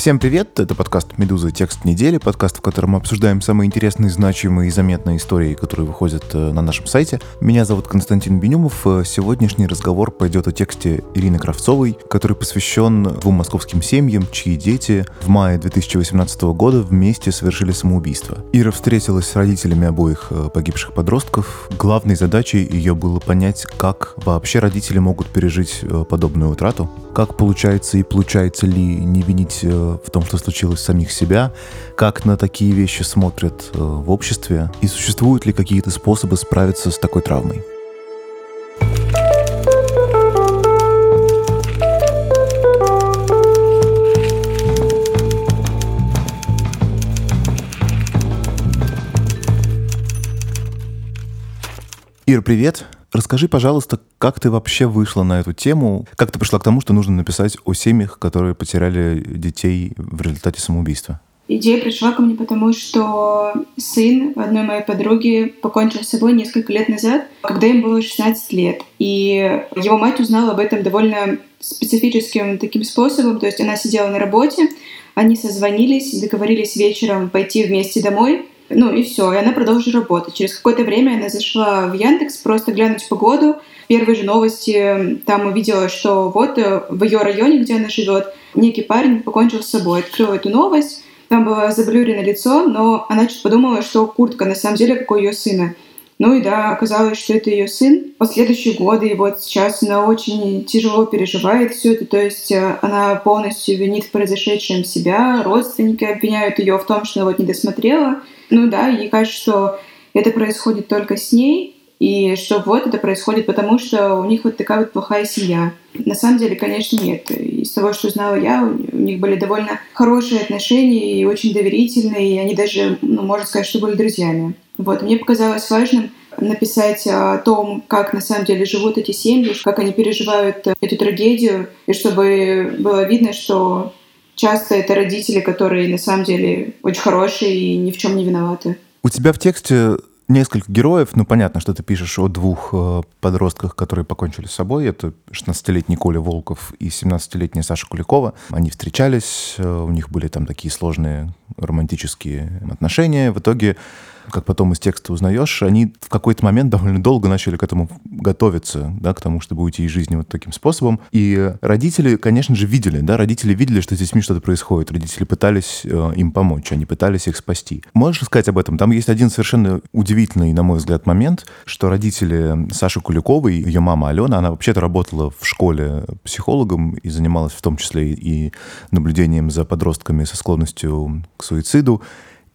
Всем привет, это подкаст «Медуза. Текст недели», подкаст, в котором мы обсуждаем самые интересные, значимые и заметные истории, которые выходят э, на нашем сайте. Меня зовут Константин Бенюмов. Э, сегодняшний разговор пойдет о тексте Ирины Кравцовой, который посвящен двум московским семьям, чьи дети в мае 2018 года вместе совершили самоубийство. Ира встретилась с родителями обоих э, погибших подростков. Главной задачей ее было понять, как вообще родители могут пережить подобную утрату, как получается и получается ли не винить в том, что случилось самих себя, как на такие вещи смотрят э, в обществе и существуют ли какие-то способы справиться с такой травмой. Ир, привет. Расскажи, пожалуйста, как ты вообще вышла на эту тему? Как ты пришла к тому, что нужно написать о семьях, которые потеряли детей в результате самоубийства? Идея пришла ко мне потому, что сын одной моей подруги покончил с собой несколько лет назад, когда им было 16 лет. И его мать узнала об этом довольно специфическим таким способом. То есть она сидела на работе, они созвонились, договорились вечером пойти вместе домой. Ну и все, и она продолжила работать. Через какое-то время она зашла в Яндекс просто глянуть погоду. Первые же новости там увидела, что вот э, в ее районе, где она живет, некий парень покончил с собой. Открыла эту новость, там было заблюрено лицо, но она чуть подумала, что куртка на самом деле как у ее сына. Ну и да, оказалось, что это ее сын. Последующие годы, и вот сейчас она очень тяжело переживает все это. То есть э, она полностью винит в произошедшем себя. Родственники обвиняют ее в том, что она вот не досмотрела. Ну да, ей кажется, что это происходит только с ней, и что вот это происходит потому, что у них вот такая вот плохая семья. На самом деле, конечно, нет. Из того, что знала я, у них были довольно хорошие отношения и очень доверительные, и они даже, ну, можно сказать, что были друзьями. Вот, мне показалось важным написать о том, как на самом деле живут эти семьи, как они переживают эту трагедию, и чтобы было видно, что часто это родители, которые на самом деле очень хорошие и ни в чем не виноваты. У тебя в тексте несколько героев. Ну, понятно, что ты пишешь о двух э, подростках, которые покончили с собой. Это 16-летний Коля Волков и 17-летняя Саша Куликова. Они встречались, э, у них были там такие сложные романтические отношения. В итоге как потом из текста узнаешь, они в какой-то момент довольно долго начали к этому готовиться, да, к тому, чтобы уйти из жизни вот таким способом. И родители, конечно же, видели, да, родители видели, что с детьми что-то происходит. Родители пытались э, им помочь, они пытались их спасти. Можешь рассказать об этом? Там есть один совершенно удивительный, на мой взгляд, момент, что родители Саши Куликовой, ее мама Алена, она вообще-то работала в школе психологом и занималась в том числе и наблюдением за подростками со склонностью к суициду.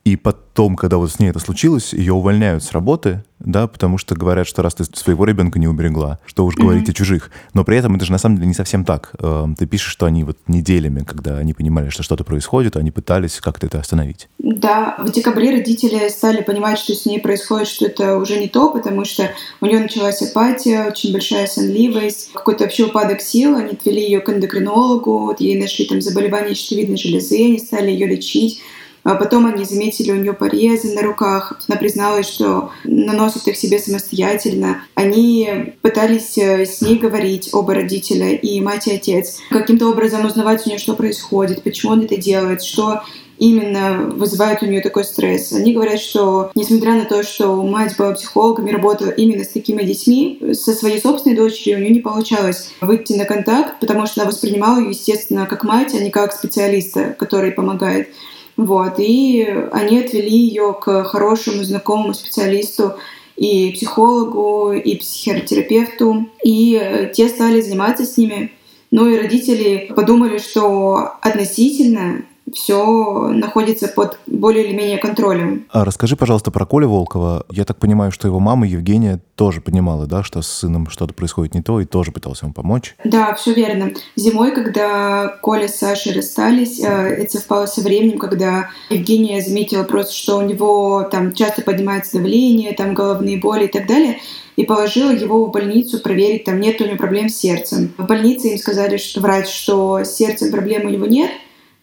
И потом, когда вот с ней это случилось, ее увольняют с работы, да, потому что говорят, что раз ты своего ребенка не уберегла, что уж говорить mm-hmm. о чужих. Но при этом это же на самом деле не совсем так. Эм, ты пишешь, что они вот неделями, когда они понимали, что что-то происходит, они пытались как-то это остановить. Да, в декабре родители стали понимать, что с ней происходит, что это уже не то, потому что у нее началась апатия, очень большая сонливость, какой-то вообще упадок сил. Они отвели ее к эндокринологу, вот ей нашли там заболевание щитовидной железы, они стали ее лечить. А потом они заметили у нее порезы на руках. Она призналась, что наносит их себе самостоятельно. Они пытались э, с ней говорить оба родителя, и мать, и отец. Каким-то образом узнавать у нее, что происходит, почему он это делает, что именно вызывает у нее такой стресс. Они говорят, что несмотря на то, что мать была психологом и работала именно с такими детьми, со своей собственной дочерью у нее не получалось выйти на контакт, потому что она воспринимала ее, естественно, как мать, а не как специалиста, который помогает. Вот, и они отвели ее к хорошему знакомому специалисту, и психологу, и психотерапевту, и те стали заниматься с ними. Ну и родители подумали, что относительно все находится под более или менее контролем. А расскажи, пожалуйста, про Колю Волкова. Я так понимаю, что его мама Евгения тоже понимала, да, что с сыном что-то происходит не то, и тоже пыталась ему помочь. Да, все верно. Зимой, когда Коля с Сашей расстались, э, это совпало со временем, когда Евгения заметила просто, что у него там часто поднимается давление, там головные боли и так далее и положила его в больницу проверить, там нет у него проблем с сердцем. В больнице им сказали, что врач, что с сердцем проблем у него нет,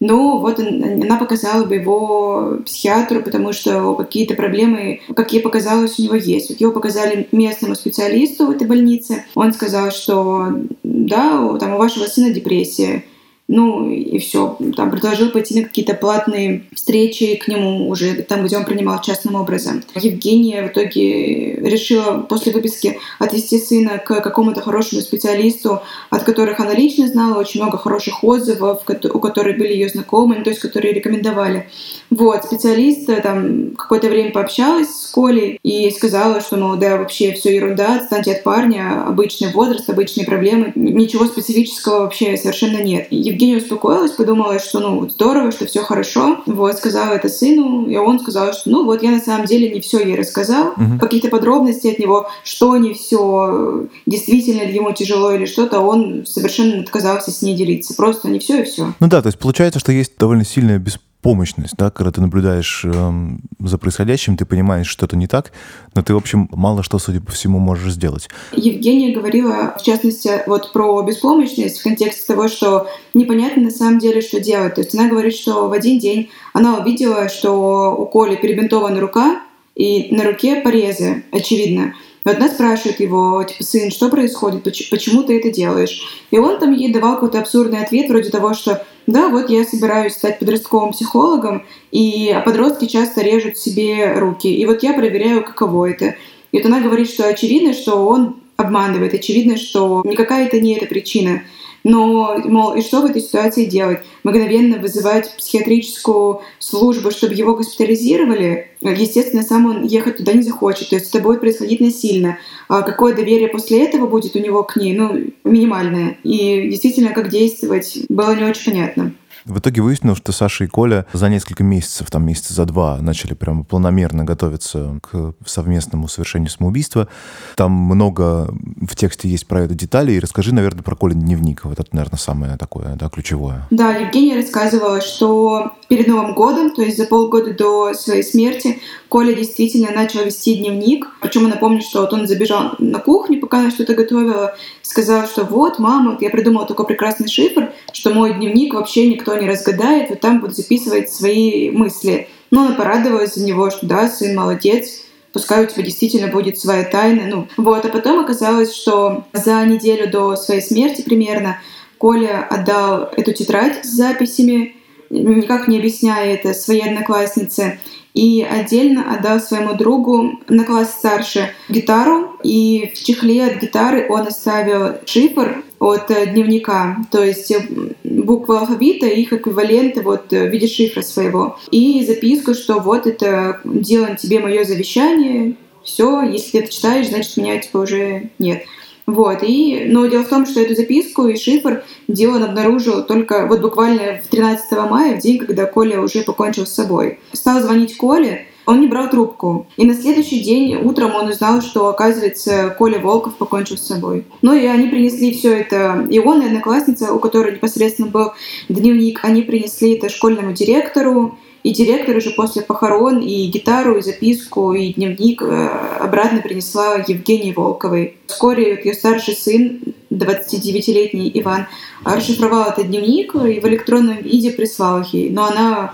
ну, вот она показала бы его психиатру, потому что какие-то проблемы, как ей показалось, у него есть. Вот его показали местному специалисту в этой больнице. Он сказал, что да, там у вашего сына депрессия. Ну и все. Там предложил пойти на какие-то платные встречи к нему уже там, где он принимал частным образом. Евгения в итоге решила после выписки отвести сына к какому-то хорошему специалисту, от которых она лично знала очень много хороших отзывов, у которых были ее знакомые, ну, то есть которые рекомендовали. Вот, специалист э, там какое-то время пообщалась с Колей и сказала, что, мол, да, вообще все ерунда, отстаньте от парня, обычный возраст, обычные проблемы, ничего специфического вообще совершенно нет. Евгения успокоилась, подумала, что ну здорово, что все хорошо. Вот, сказала это сыну, и он сказал, что ну вот я на самом деле не все ей рассказал, угу. какие-то подробности от него, что не все, действительно ли ему тяжело или что-то, он совершенно отказался с ней делиться. Просто не все и все. Ну да, то есть получается, что есть довольно сильная беспомощность помощность, да, когда ты наблюдаешь э, за происходящим, ты понимаешь, что это не так, но ты, в общем, мало что, судя по всему, можешь сделать. Евгения говорила, в частности, вот про беспомощность в контексте того, что непонятно на самом деле, что делать. То есть она говорит, что в один день она увидела, что у Коли перебинтована рука, и на руке порезы, очевидно. И одна спрашивает его, типа, сын, что происходит, почему ты это делаешь? И он там ей давал какой-то абсурдный ответ, вроде того, что да, вот я собираюсь стать подростковым психологом, и подростки часто режут себе руки. И вот я проверяю, каково это. И вот она говорит, что очевидно, что он обманывает, очевидно, что никакая это не эта причина. Но, мол, и что в этой ситуации делать? Мгновенно вызывать психиатрическую службу, чтобы его госпитализировали? Естественно, сам он ехать туда не захочет. То есть это будет происходить насильно. А какое доверие после этого будет у него к ней? Ну, минимальное. И действительно, как действовать, было не очень понятно. В итоге выяснилось, что Саша и Коля за несколько месяцев, там месяца за два, начали прямо планомерно готовиться к совместному совершению самоубийства. Там много в тексте есть про это детали. И расскажи, наверное, про Колин дневник. Вот это, наверное, самое такое, да, ключевое. Да, Евгения рассказывала, что перед Новым годом, то есть за полгода до своей смерти, Коля действительно начал вести дневник. Причем она помнит, что вот он забежал на кухню, пока она что-то готовила, сказал, что вот, мама, я придумала такой прекрасный шифр, что мой дневник вообще никто не разгадает, вот там будут записывать свои мысли. Но она порадовалась за него, что да, сын молодец, пускай у тебя действительно будет своя тайна. Ну, вот. А потом оказалось, что за неделю до своей смерти примерно Коля отдал эту тетрадь с записями, никак не объясняя это своей однокласснице и отдельно отдал своему другу на класс старше гитару, и в чехле от гитары он оставил шифр от э, дневника, то есть э, буквы алфавита, их эквиваленты вот э, в виде шифра своего. И записку, что вот это делан тебе мое завещание, все, если ты это читаешь, значит меня типа уже нет. Вот, и, но дело в том, что эту записку и шифр Дилан обнаружил только вот буквально в 13 мая, в день, когда Коля уже покончил с собой. Стал звонить Коле, он не брал трубку. И на следующий день утром он узнал, что, оказывается, Коля Волков покончил с собой. Ну и они принесли все это. И он, и одноклассница, у которой непосредственно был дневник, они принесли это школьному директору. И директор уже после похорон и гитару, и записку, и дневник э, обратно принесла Евгении Волковой. Вскоре ее старший сын, 29-летний Иван, расшифровал этот дневник и в электронном виде прислал ей. Но она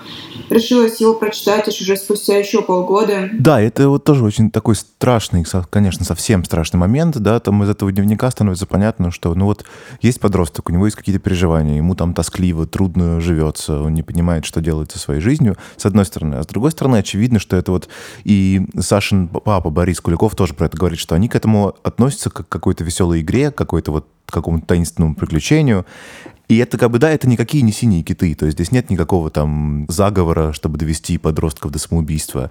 решилась его прочитать аж уже спустя еще полгода. Да, это вот тоже очень такой страшный, конечно, совсем страшный момент, да, там из этого дневника становится понятно, что, ну вот, есть подросток, у него есть какие-то переживания, ему там тоскливо, трудно живется, он не понимает, что делать со своей жизнью, с одной стороны. А с другой стороны, очевидно, что это вот и Сашин папа Борис Куликов тоже про это говорит, что они к этому относятся как к какой-то веселой игре, какой-то вот какому-то таинственному приключению. И это как бы, да, это никакие не синие киты. То есть здесь нет никакого там заговора, чтобы довести подростков до самоубийства.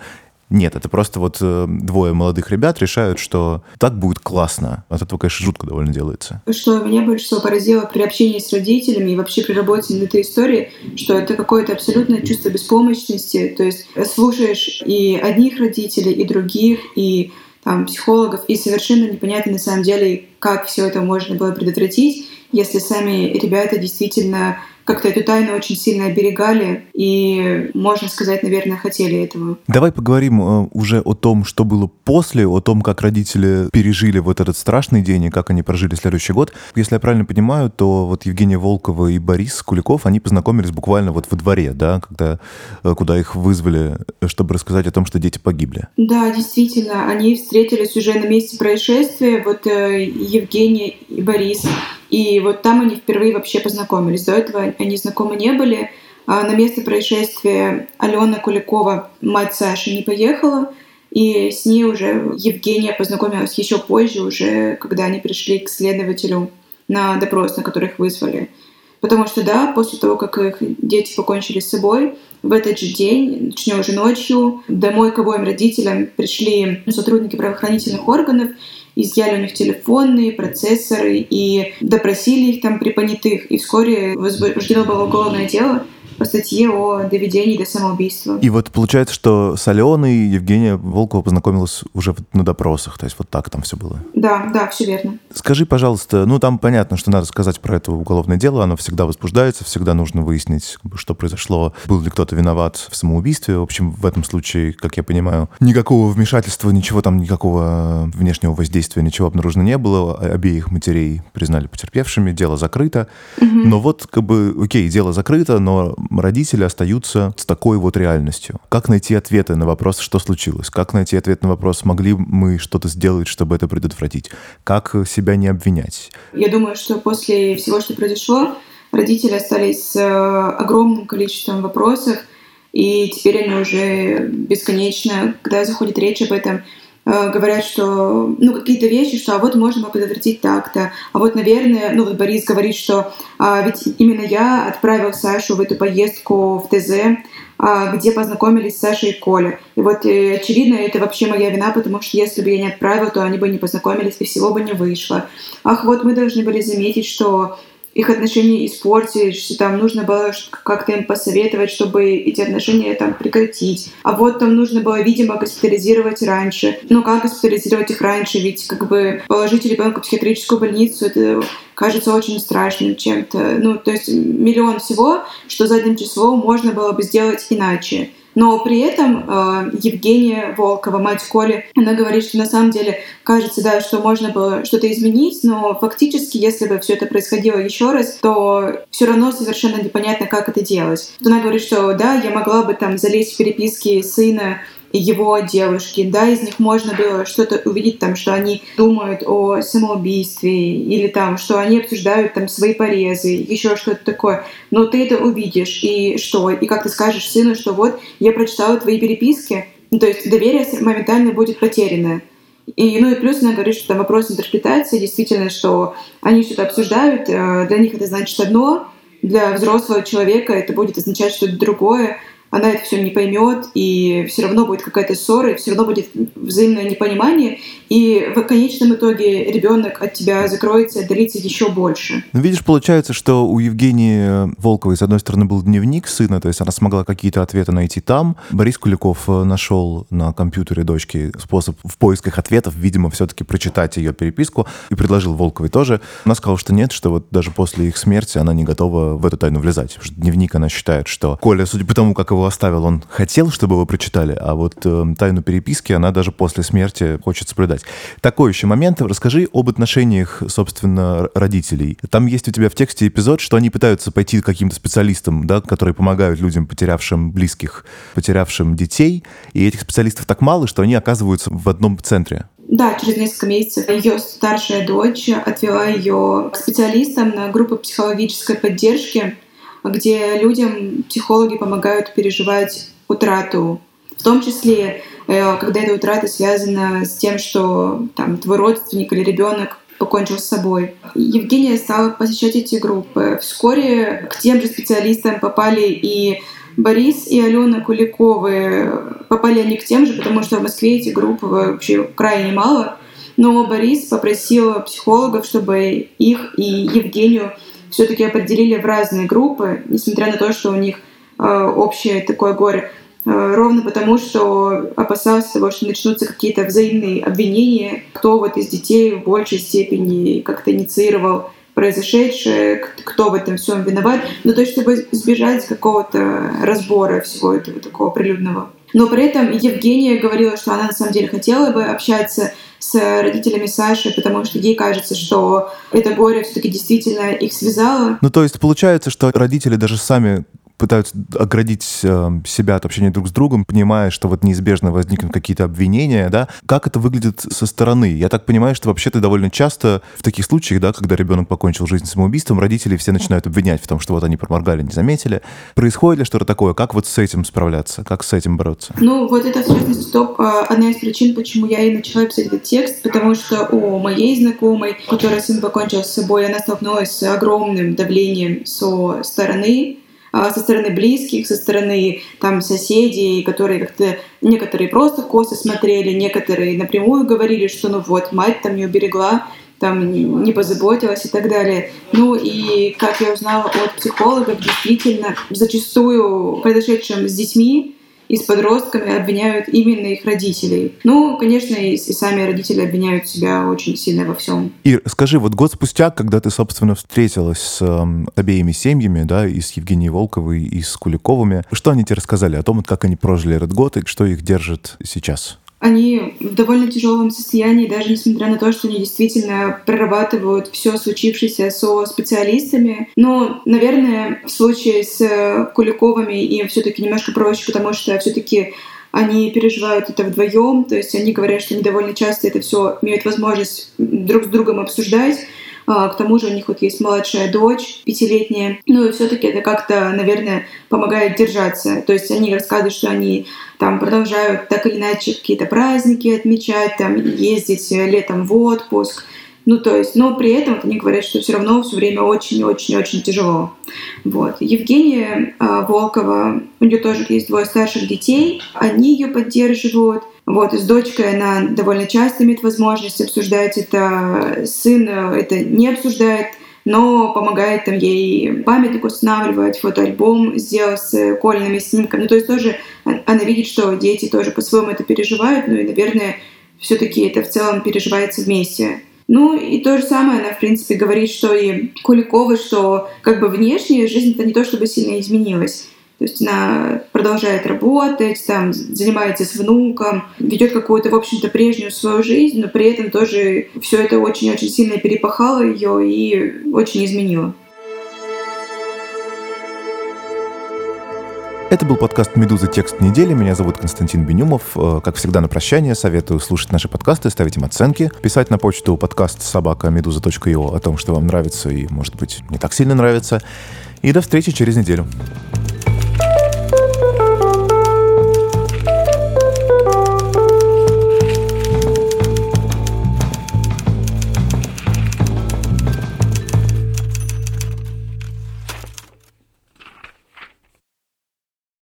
Нет, это просто вот э, двое молодых ребят решают, что так будет классно. От этого, конечно, жутко довольно делается. Что меня больше всего поразило при общении с родителями и вообще при работе над этой историей, что это какое-то абсолютное чувство беспомощности. То есть слушаешь и одних родителей, и других, и там, психологов, и совершенно непонятно на самом деле, как все это можно было предотвратить, если сами ребята действительно как-то эту тайну очень сильно оберегали и, можно сказать, наверное, хотели этого. Давай поговорим э, уже о том, что было после, о том, как родители пережили вот этот страшный день и как они прожили следующий год. Если я правильно понимаю, то вот Евгения Волкова и Борис Куликов, они познакомились буквально вот во дворе, да, когда, э, куда их вызвали, чтобы рассказать о том, что дети погибли. Да, действительно, они встретились уже на месте происшествия, вот э, Евгения и Борис И вот там они впервые вообще познакомились. До этого они знакомы не были. А на место происшествия Алена Куликова, мать Саши, не поехала. И с ней уже Евгения познакомилась еще позже, уже когда они пришли к следователю на допрос, на который их вызвали. Потому что, да, после того, как их дети покончили с собой, в этот же день, точнее уже ночью, домой к обоим родителям пришли сотрудники правоохранительных органов, изъяли у них телефоны, процессоры и допросили их там при понятых. И вскоре возбуждено было уголовное дело по статье о доведении до самоубийства. И вот получается, что с Аленой Евгения Волкова познакомилась уже на допросах, то есть вот так там все было? Да, да, все верно. Скажи, пожалуйста, ну там понятно, что надо сказать про это уголовное дело, оно всегда возбуждается, всегда нужно выяснить, что произошло, был ли кто-то виноват в самоубийстве. В общем, в этом случае, как я понимаю, никакого вмешательства, ничего там, никакого внешнего воздействия, ничего обнаружено не было. Обеих матерей признали потерпевшими, дело закрыто. Угу. Но вот, как бы, окей, дело закрыто, но родители остаются с такой вот реальностью. Как найти ответы на вопрос, что случилось? Как найти ответ на вопрос, могли мы что-то сделать, чтобы это предотвратить? Как себя не обвинять? Я думаю, что после всего, что произошло, родители остались с э, огромным количеством вопросов, и теперь они уже бесконечно, когда заходит речь об этом, говорят, что ну какие-то вещи, что а вот можно было предотвратить так-то, а вот, наверное, ну вот Борис говорит, что а, ведь именно я отправил Сашу в эту поездку в ТЗ, а, где познакомились Саша и Коля. И вот, э, очевидно, это вообще моя вина, потому что если бы я не отправил, то они бы не познакомились, и всего бы не вышло. Ах, вот мы должны были заметить, что их отношения испортились, там нужно было как-то им посоветовать, чтобы эти отношения там прекратить. А вот там нужно было, видимо, госпитализировать раньше. Но как госпитализировать их раньше? Ведь как бы положить ребенка в психиатрическую больницу, это кажется очень страшным чем-то. Ну, то есть миллион всего, что задним числом можно было бы сделать иначе. Но при этом э, Евгения Волкова, мать Коли, она говорит, что на самом деле кажется, да, что можно было что-то изменить, но фактически, если бы все это происходило еще раз, то все равно совершенно непонятно, как это делать. Она говорит, что да, я могла бы там залезть в переписки сына его девушки, да, из них можно было что-то увидеть там, что они думают о самоубийстве или там, что они обсуждают там свои порезы, еще что-то такое. Но ты это увидишь, и что? И как ты скажешь сыну, что вот, я прочитала твои переписки, ну, то есть доверие моментально будет потеряно. И, ну и плюс она говорит, что там вопрос интерпретации, действительно, что они что-то обсуждают, э, для них это значит одно, для взрослого человека это будет означать что-то другое она это все не поймет, и все равно будет какая-то ссора, и все равно будет взаимное непонимание, и в конечном итоге ребенок от тебя закроется и отдалится еще больше. Ну, видишь, получается, что у Евгении Волковой, с одной стороны, был дневник сына, то есть она смогла какие-то ответы найти там. Борис Куликов э, нашел на компьютере дочки способ в поисках ответов, видимо, все-таки прочитать ее переписку, и предложил Волковой тоже. Она сказала, что нет, что вот даже после их смерти она не готова в эту тайну влезать, потому что дневник она считает, что Коля, судя по тому, как его его оставил, он хотел, чтобы его прочитали, а вот э, тайну переписки она даже после смерти хочет соблюдать. Такой еще момент. Расскажи об отношениях, собственно, родителей. Там есть у тебя в тексте эпизод, что они пытаются пойти к каким-то специалистам, да, которые помогают людям, потерявшим близких, потерявшим детей, и этих специалистов так мало, что они оказываются в одном центре. Да, через несколько месяцев ее старшая дочь отвела ее к специалистам на группу психологической поддержки, где людям психологи помогают переживать утрату, в том числе, э, когда эта утрата связана с тем, что там, твой родственник или ребенок покончил с собой. Евгения стала посещать эти группы. Вскоре к тем же специалистам попали и Борис и Алена Куликовы. Попали они к тем же, потому что в Москве эти группы вообще крайне мало. Но Борис попросил психологов, чтобы их и Евгению все-таки определили в разные группы, несмотря на то, что у них э, общее такое горе, э, ровно потому, что опасался того, что начнутся какие-то взаимные обвинения, кто вот из детей в большей степени как-то инициировал произошедшее, кто в этом всем виноват, но то есть чтобы избежать какого-то разбора всего этого такого прилюдного. Но при этом Евгения говорила, что она на самом деле хотела бы общаться с родителями Саши, потому что ей кажется, что это горе все-таки действительно их связало. Ну, то есть получается, что родители даже сами пытаются оградить э, себя от общения друг с другом, понимая, что вот неизбежно возникнут какие-то обвинения, да? Как это выглядит со стороны? Я так понимаю, что вообще ты довольно часто в таких случаях, да, когда ребенок покончил жизнь самоубийством, родители все начинают обвинять в том, что вот они проморгали, не заметили. Происходит ли что-то такое? Как вот с этим справляться? Как с этим бороться? Ну, вот это, в частности, э, одна из причин, почему я и начала писать этот текст, потому что у моей знакомой, которая сын покончил с собой, она столкнулась с огромным давлением со стороны со стороны близких, со стороны там соседей, которые как-то некоторые просто косо смотрели, некоторые напрямую говорили, что ну вот мать там не уберегла, там не позаботилась и так далее. Ну и как я узнала от психологов, действительно, зачастую произошедшим с детьми и с подростками обвиняют именно их родителей. Ну, конечно, и, сами родители обвиняют себя очень сильно во всем. И скажи, вот год спустя, когда ты, собственно, встретилась с э, обеими семьями, да, и с Евгенией Волковой, и с Куликовыми, что они тебе рассказали о том, как они прожили этот год и что их держит сейчас? Они в довольно тяжелом состоянии, даже несмотря на то, что они действительно прорабатывают все случившееся со специалистами. Но, наверное, в случае с Куликовыми им все-таки немножко проще, потому что все-таки они переживают это вдвоем, то есть они говорят, что они довольно часто это все имеют возможность друг с другом обсуждать. А, к тому же у них вот есть младшая дочь, пятилетняя. Ну и все-таки это как-то, наверное, помогает держаться. То есть они рассказывают, что они там продолжают так или иначе какие-то праздники отмечать, там ездить летом в отпуск. Ну, то есть, но при этом вот они говорят, что все равно все время очень-очень-очень тяжело. Вот. Евгения э, Волкова, у нее тоже есть двое старших детей, они ее поддерживают. Вот, с дочкой она довольно часто имеет возможность обсуждать это. Сын это не обсуждает, но помогает там ей памятник устанавливать, фотоальбом сделать с кольными снимками. Ну, то есть тоже она видит, что дети тоже по-своему это переживают, ну и, наверное, все-таки это в целом переживается вместе. Ну и то же самое она, в принципе, говорит, что и Куликова, что как бы внешне жизнь-то не то чтобы сильно изменилась. То есть она продолжает работать, там, занимается с внуком, ведет какую-то, в общем-то, прежнюю свою жизнь, но при этом тоже все это очень-очень сильно перепахало ее и очень изменило. Это был подкаст «Медуза. Текст недели». Меня зовут Константин Бенюмов. Э, как всегда, на прощание советую слушать наши подкасты, ставить им оценки, писать на почту подкаст собака медуза.io о том, что вам нравится и, может быть, не так сильно нравится. И до встречи через неделю.